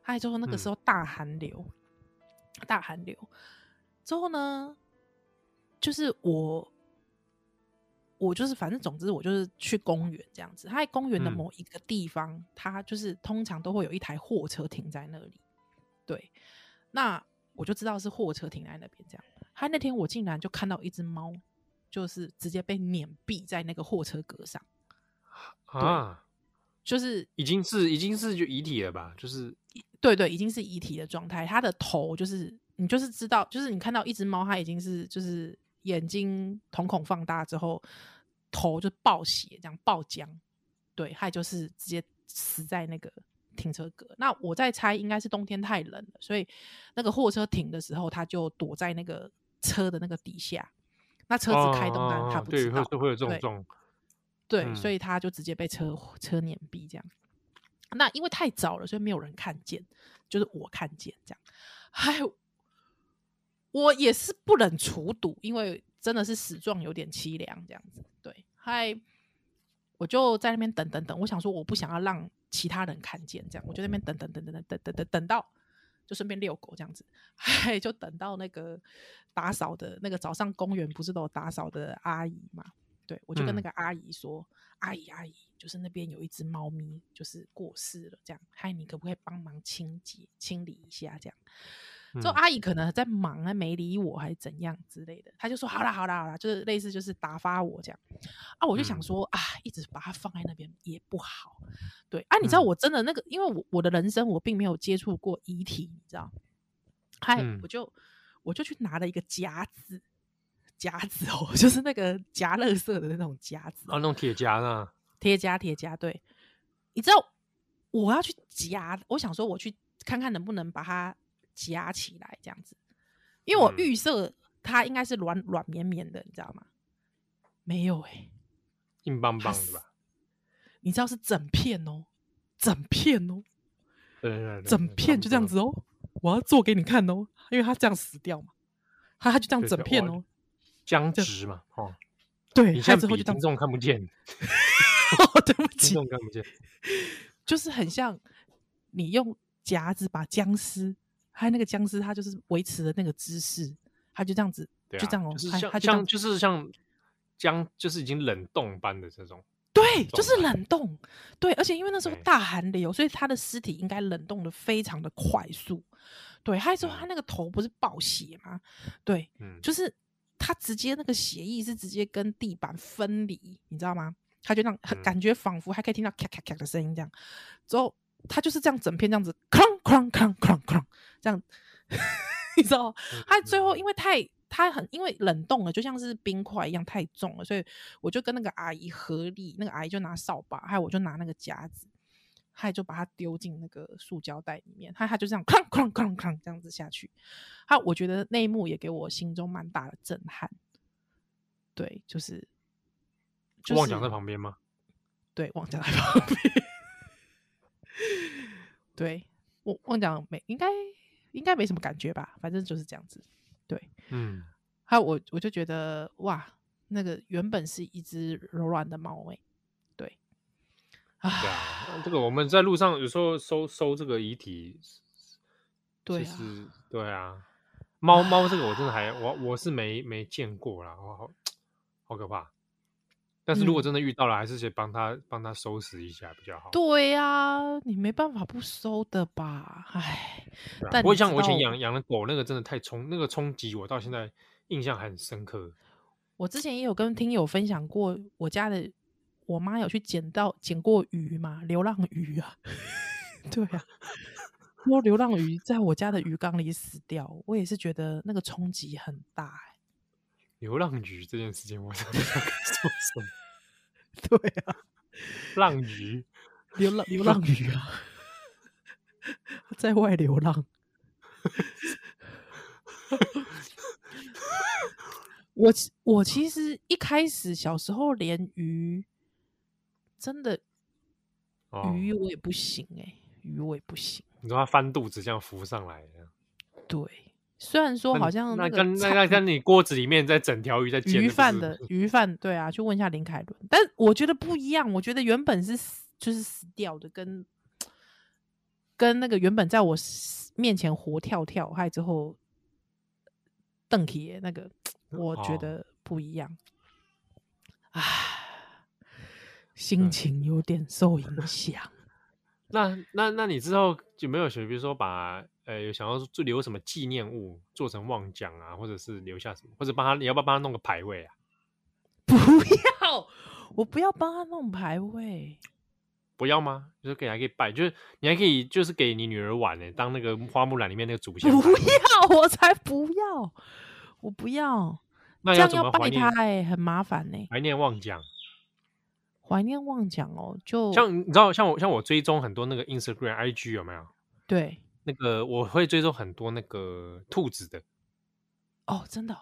还有之后那个时候大寒流，嗯、大寒流之后呢，就是我。我就是，反正总之，我就是去公园这样子。他在公园的某一个地方，他、嗯、就是通常都会有一台货车停在那里。对，那我就知道是货车停在那边这样。他那天我竟然就看到一只猫，就是直接被碾毙在那个货车格上。啊，就是已经是已经是就遗体了吧？就是对对，已经是遗体的状态。它的头就是你就是知道，就是你看到一只猫，它已经是就是。眼睛瞳孔放大之后，头就爆血，这样爆浆，对，还就是直接死在那个停车格。那我在猜，应该是冬天太冷了，所以那个货车停的时候，他就躲在那个车的那个底下。那车子开动，但他不知道，对，会有这种状。对，嗯、所以他就直接被车车碾毙这样。那因为太早了，所以没有人看见，就是我看见这样。还有。我也是不忍卒睹，因为真的是死状有点凄凉，这样子。对，嗨，我就在那边等等等。我想说，我不想要让其他人看见，这样，我就在那边等等等等等等等等等到，就顺便遛狗这样子。嗨，就等到那个打扫的那个早上公园不是都有打扫的阿姨嘛？对，我就跟那个阿姨说：“嗯、阿姨，阿姨，就是那边有一只猫咪，就是过世了，这样，嗨，你可不可以帮忙清洁清理一下？这样。”就阿姨可能在忙啊，没理我还是怎样之类的，他就说好啦好啦好啦，就是类似就是打发我这样。啊，我就想说啊，一直把它放在那边也不好，对啊，你知道我真的那个，因为我我的人生我并没有接触过遗体，你知道，嗨，我就我就去拿了一个夹子，夹子哦，*laughs* 就是那个夹垃圾的那种夹子，哦，那种铁夹呢，铁夹铁夹，对，你知道我要去夹，我想说我去看看能不能把它。夹起来这样子，因为我预设它应该是软软绵绵的，你知道吗？没有哎、欸，硬邦邦的吧？你知道是整片哦，整片哦，对对对，整片就这样子哦。我要做给你看哦，因为它这样死掉嘛，它它就这样整片哦，僵直嘛，哦，对，你现在比听众看不见，*laughs* 哦，对不起，听众看不见，就是很像你用夹子把僵尸。还有那个僵尸，他就是维持的那个姿势，他就这样子，啊、就这样哦，就是像他像就是像僵，就是已经冷冻般的这种，对，就是冷冻，对，而且因为那时候大寒流，所以他的尸体应该冷冻的非常的快速，对，还有之后他那个头不是爆血吗？对，嗯，就是他直接那个血液是直接跟地板分离，你知道吗？他就让感觉仿佛还可以听到咔咔咔的声音，这样之后。他就是这样整片这样子，哐哐哐哐哐，这样，*laughs* 你知道？他最后因为太他很因为冷冻了，就像是冰块一样太重了，所以我就跟那个阿姨合力，那个阿姨就拿扫把，还有我就拿那个夹子，他就把它丢进那个塑胶袋里面，他他就这样哐哐哐哐这样子下去。他我觉得那一幕也给我心中蛮大的震撼。对，就是，就是、旺角在旁边吗？对，旺角在旁边。*laughs* 对，我忘讲没应该应该没什么感觉吧，反正就是这样子。对，嗯，还有我我就觉得哇，那个原本是一只柔软的猫诶。对啊，这个我们在路上有时候收收这个遗体，对对啊，猫猫这个我真的还我我是没没见过啦，我，好好可怕。但是如果真的遇到了，嗯、还是先帮他帮他收拾一下比较好。对呀、啊，你没办法不收的吧？唉，啊、但不会像我以前养养的狗，那个真的太冲，那个冲击我到现在印象还很深刻。我之前也有跟听友分享过我家的。我妈有去捡到捡过鱼嘛？流浪鱼啊，*laughs* 对啊，说流浪鱼在我家的鱼缸里死掉，我也是觉得那个冲击很大、欸。流浪鱼这件事情，我 *laughs* 真的不知道该说什么。*laughs* 对啊，*laughs* 浪鱼，流浪流浪鱼啊，在外流浪。我我其实一开始小时候连鱼。真的，鱼我也不行哎、鱼我也不行。你说它翻肚子这样浮上来，对，虽然说好像那跟那那跟你锅子里面在整条鱼在煎鱼饭的 *laughs* 鱼饭，对啊，去问一下林凯伦。但我觉得不一样，我觉得原本是死就是死掉的，跟跟那个原本在我面前活跳跳，还之后邓铁那个，我觉得不一样。唉、哦。心情有点受影响。那那那你之后有没有学，比如说把呃有想要做留什么纪念物，做成旺奖啊，或者是留下什么，或者帮他，你要不要帮他弄个牌位啊？*laughs* 不要，我不要帮他弄牌位。不要吗？就是给还可以拜，就是你还可以就是给你女儿玩呢，当那个花木兰里面那个祖先。不要，我才不要，我不要。那要怎么拜他？哎，很麻烦呢。怀念旺奖。怀念妄讲哦，就像你知道，像我像我追踪很多那个 Instagram、IG 有没有？对，那个我会追踪很多那个兔子的。哦，真的哦？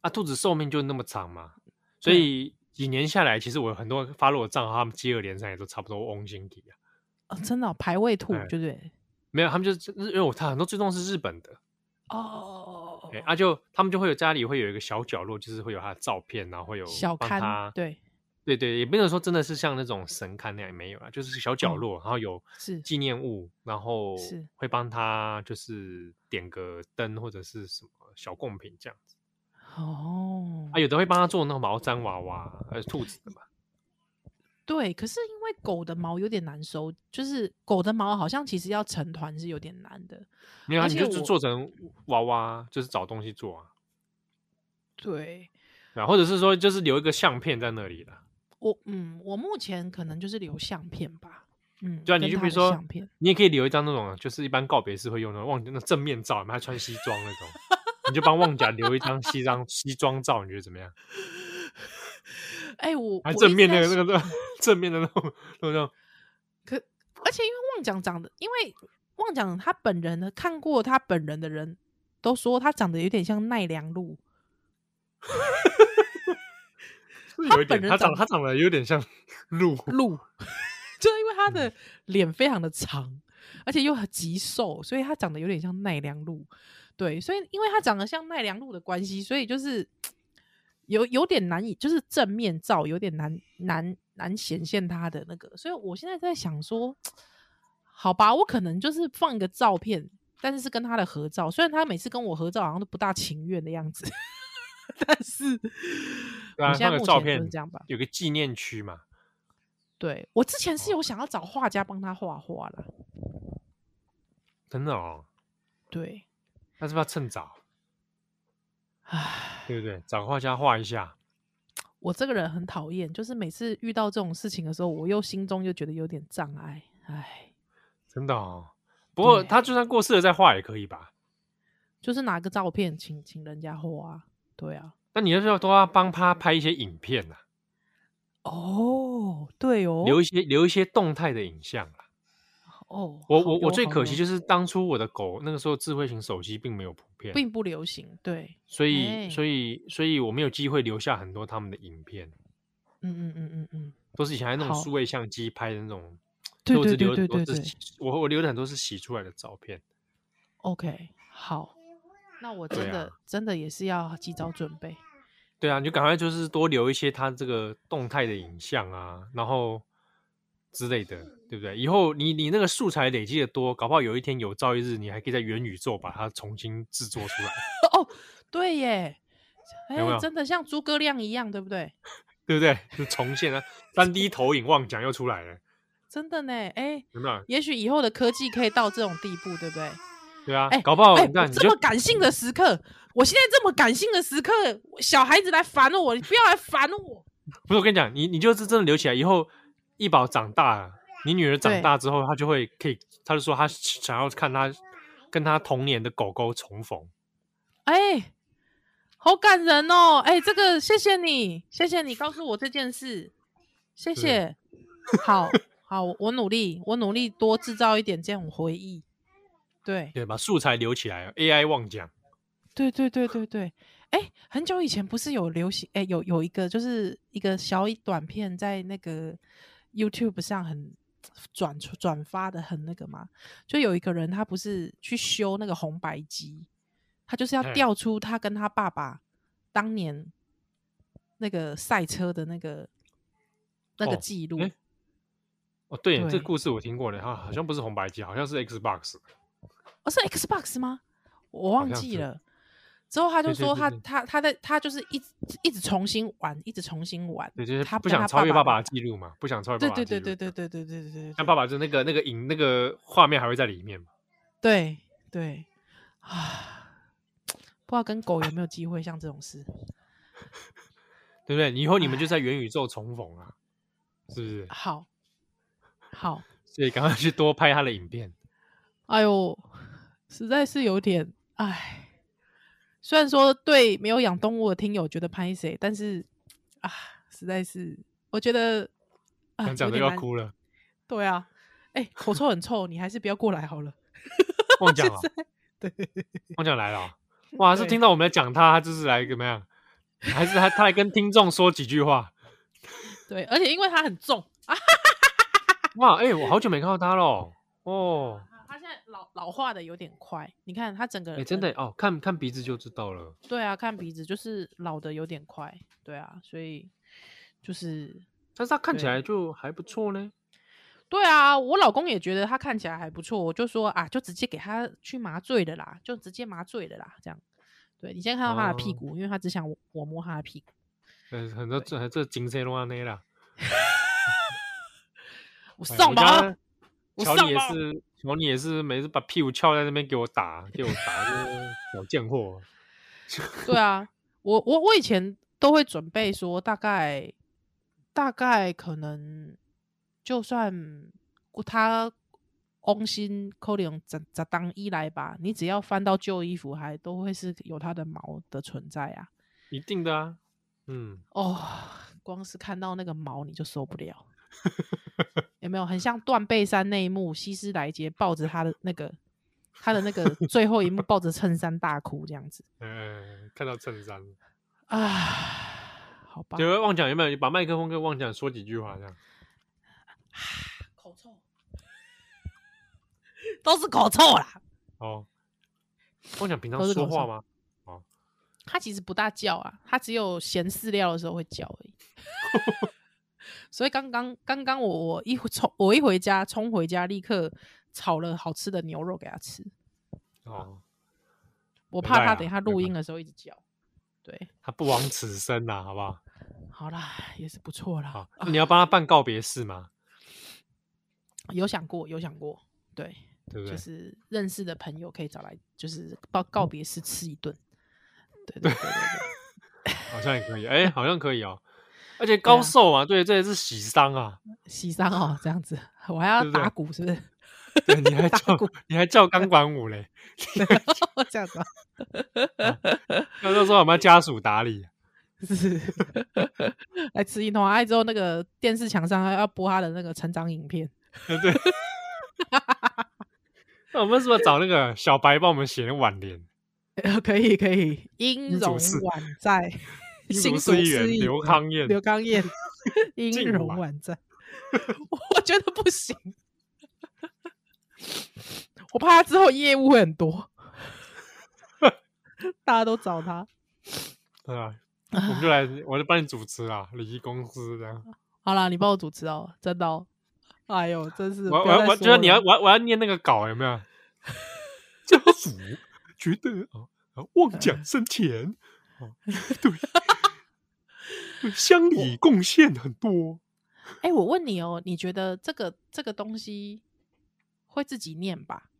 啊，兔子寿命就那么长嘛，所以几年下来，其实我有很多 follow 的账号，他们接二连三也都差不多翁星体啊。哦，真的哦？排位兔，对不对？没有，他们就是因为我他很多追踪是日本的哦。哎，啊，就他们就会有家里会有一个小角落，就是会有他的照片，然后会有小刊，对。对对，也不能说真的是像那种神龛那样没有啊，就是小角落，嗯、然后有纪念物，然后会帮他就是点个灯或者是什么小贡品这样子。哦，啊，有的会帮他做那个毛毡娃娃，还是兔子的嘛。对，可是因为狗的毛有点难收，就是狗的毛好像其实要成团是有点难的。没有，你就做成娃娃，就是找东西做啊。对，啊，或者是说就是留一个相片在那里了。我嗯，我目前可能就是留相片吧，嗯，对啊，你就比如说，相片，你也可以留一张那种，就是一般告别式会用的旺那正面照，还穿西装那种，你就帮旺甲留一张西装西装照，你觉得怎么样？*laughs* 哎、欸，我还正面那个那个那正面的那种那种，可而且因为旺奖长得，因为旺奖他本人呢，看过他本人的人都说他长得有点像奈良鹿。*laughs* 有一点，他长他长得有点像鹿 *laughs* 鹿，*laughs* 就是因为他的脸非常的长，嗯、而且又很极瘦，所以他长得有点像奈良鹿。对，所以因为他长得像奈良鹿的关系，所以就是 *tsk* 有有点难以，就是正面照有点难难难显现他的那个。所以我现在在想说，*tsk* 好吧，我可能就是放一个照片，但是是跟他的合照。虽然他每次跟我合照好像都不大情愿的样子。*laughs* 但是，我现在目前就是这样吧。有个纪念区嘛。对，我之前是有想要找画家帮他画画了。真的哦。对。那是不是要趁早？唉，对不对？找画家画一下。我这个人很讨厌，就是每次遇到这种事情的时候，我又心中又觉得有点障碍。唉，真的哦。不过他就算过世了再画也可以吧？就是拿个照片请请人家画。对啊，那你就是要都要帮他拍一些影片啊。哦，对哦，留一些留一些动态的影像啊。哦，我我我最可惜就是当初我的狗那个时候智慧型手机并没有普遍，并不流行，对，所以所以所以我没有机会留下很多他们的影片。嗯嗯嗯嗯嗯，都是以前那种数位相机拍的那种，对对对对对对，我我留的很多是洗出来的照片。OK，好，那我真的、啊、真的也是要及早准备。对啊，你就赶快就是多留一些他这个动态的影像啊，然后之类的，对不对？以后你你那个素材累积的多，搞不好有一天有朝一日你还可以在元宇宙把它重新制作出来。*laughs* 哦，对耶，哎、真的像诸葛亮一样，对不对？*laughs* 对不对？就重现了三 D 投影妄讲又出来了，*laughs* 真的呢，哎，有没有？也许以后的科技可以到这种地步，对不对？对啊，哎，搞不好哎，这么感性的时刻，我现在这么感性的时刻，小孩子来烦我，你不要来烦我。不是，我跟你讲，你你就是真的留起来，以后一宝长大了，你女儿长大之后，她就会可以，她就说她想要看她跟她童年的狗狗重逢。哎。好感人哦！哎、欸，这个谢谢你，谢谢你告诉我这件事，谢谢。好好，我努力，我努力多制造一点这种回忆。对对，把素材留起来。AI 妄讲。对对对对对。哎、欸，很久以前不是有流行？哎、欸，有有一个就是一个小短片在那个 YouTube 上很转转发的很那个嘛，就有一个人他不是去修那个红白机。他就是要调出他跟他爸爸当年那个赛车的那个那个记录。哦，对，对，这个故事我听过的，哈，好像不是红白机，好像是 Xbox。哦，是 Xbox 吗？我忘记了。之后他就说他他他在他就是一直一直重新玩，一直重新玩。对，就是他不想超越爸爸的记录嘛，不想超越爸爸。对对对对对对对对对。像爸爸就那个那个影那个画面还会在里面嘛？对对啊。不知道跟狗有没有机会像这种事，*laughs* 对不对？以后你们就在元宇宙重逢啊，是不是？好，好，所以赶快去多拍他的影片。哎呦，实在是有点哎。虽然说对没有养动物的听友觉得拍谁，但是啊，实在是我觉得讲讲的要哭了。对啊，哎、欸，口臭很臭，你还是不要过来好了。忘讲 *laughs* 了，对，忘讲来了、喔。*laughs* 哇！是听到我们在讲他，他就是来怎么样？还是他他来跟听众说几句话？对，而且因为他很重啊哇！哎、欸，我好久没看到他了哦。*laughs* 他现在老老化的有点快，你看他整个人，哎、欸，真的哦，看看鼻子就知道了。对啊，看鼻子就是老的有点快。对啊，所以就是，但是他看起来就还不错呢。对啊，我老公也觉得他看起来还不错，我就说啊，就直接给他去麻醉的啦，就直接麻醉的啦，这样。对，你先看到他的屁股，哦、因为他只想我，我摸他的屁股。嗯，很多这这精神乱内啦。*laughs* 我上吧，乔你也是，乔你也是，每次把屁股翘在那边给我打，给我打，就是小贱货。*laughs* 对啊，我我我以前都会准备说，大概大概可能。就算他翁心扣零咋咋当一来吧，你只要翻到旧衣服，还都会是有它的毛的存在啊，一定的啊，嗯，哦，光是看到那个毛你就受不了，有没有很像断背山那一幕？西斯莱杰抱着他的那个他的那个 *laughs* 最后一幕，抱着衬衫大哭这样子，嗯，看到衬衫，啊，好吧，有没有妄讲？有没有把麦克风跟忘讲说几句话这样？口臭，都是口臭啦。哦，我想平常说话吗？哦，他其实不大叫啊，他只有咸饲料的时候会叫而已。*laughs* 所以刚刚刚刚我我一冲我一回家冲回家，立刻炒了好吃的牛肉给他吃。哦，我怕他等一下录音的时候一直叫。对，他不枉此生呐，好不好？好啦，也是不错啦。好，你要帮他办告别式吗？*sighs* 有想过，有想过，对，对不对？就是认识的朋友可以找来，就是告告别式吃一顿，对对对对对，*laughs* 好像也可以，哎、欸，好像可以哦。而且高寿嘛，对，啊、对，这也是喜丧啊，喜丧哦，这样子，我还要打鼓，是不是？对，你还 *laughs* 叫你还叫钢管舞嘞？*laughs* 这样子、*laughs* 啊，那时候说我们要家属打理，是来吃一通，爱，之后那个电视墙上要播他的那个成长影片。对，那我们是不是找那个小白帮我们写挽联？可以可以，音容宛在，新竹市议员刘康燕，刘康燕，*laughs* 音容宛在。*laughs* 我觉得不行，我怕他之后业务会很多，*laughs* 大家都找他。对啊，我们就来，我就帮你主持啊，礼仪公司这样。好啦，你帮我主持哦，真的哦。哎呦，真是！我我我觉得你要我我要念那个稿有没有？家属觉得啊，妄讲生前啊，对对，乡里贡献很多。哎、欸，我问你哦，你觉得这个这个东西会自己念吧？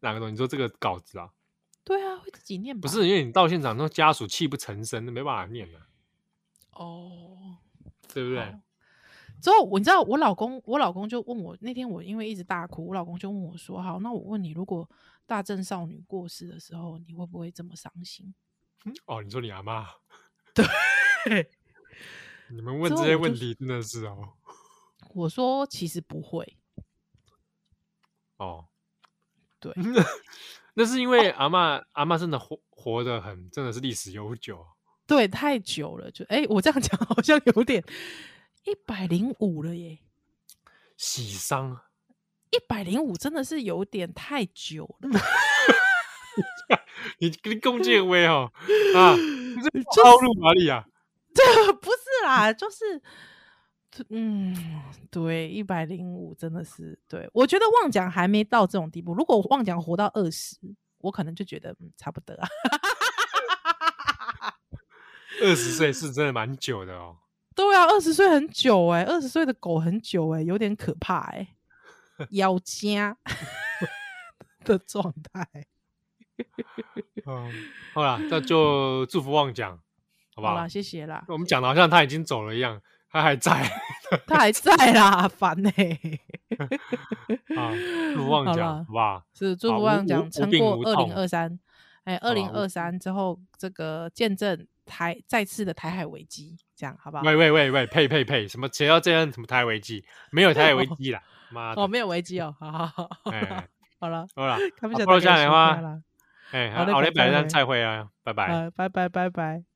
哪个东西？你说这个稿子啊？对啊，会自己念吧？不是，因为你到现场，那家属泣不成声，那没办法念了。哦，对不对？之后我，你知道我老公，我老公就问我那天，我因为一直大哭，我老公就问我说：“好，那我问你，如果大正少女过世的时候，你会不会这么伤心？”哦，你说你阿妈？对，你们问这些问题真的是哦。*laughs* 我说其实不会。哦，对，*laughs* 那是因为阿妈、哦、阿妈真的活活得很，真的是历史悠久。对，太久了，就哎，我这样讲好像有点。一百零五了耶，喜丧。一百零五真的是有点太久了。*laughs* 你跟龚建威哦啊，你这套路哪里啊？*laughs* 这不是啦，就是嗯，对，一百零五真的是对。我觉得旺奖还没到这种地步。如果旺奖活到二十，我可能就觉得嗯，差不多啊。*laughs* 二十岁是真的蛮久的哦。*laughs* 对啊，二十岁很久哎、欸，二十岁的狗很久哎、欸，有点可怕哎、欸，咬家的状态。*laughs* 嗯，好啦，那就祝福旺讲，好不好？好啦，谢谢啦。我们讲的好像他已经走了一样，他还在，*laughs* 他还在啦，烦呢、欸。啊，祝福旺讲，好不好？是祝福旺讲撑过二零二三。哎，二零二三之后，这个见证台再次的台海危机，这样好不好？喂喂喂喂，呸呸呸！什么谁要这样？什么台海危机？没有台海危机啦，*laughs* 妈的！哦，没有危机哦，好好好，好了好了，看不下来的话，哎，好嘞，拜拜，再会啊，拜拜，拜拜拜拜。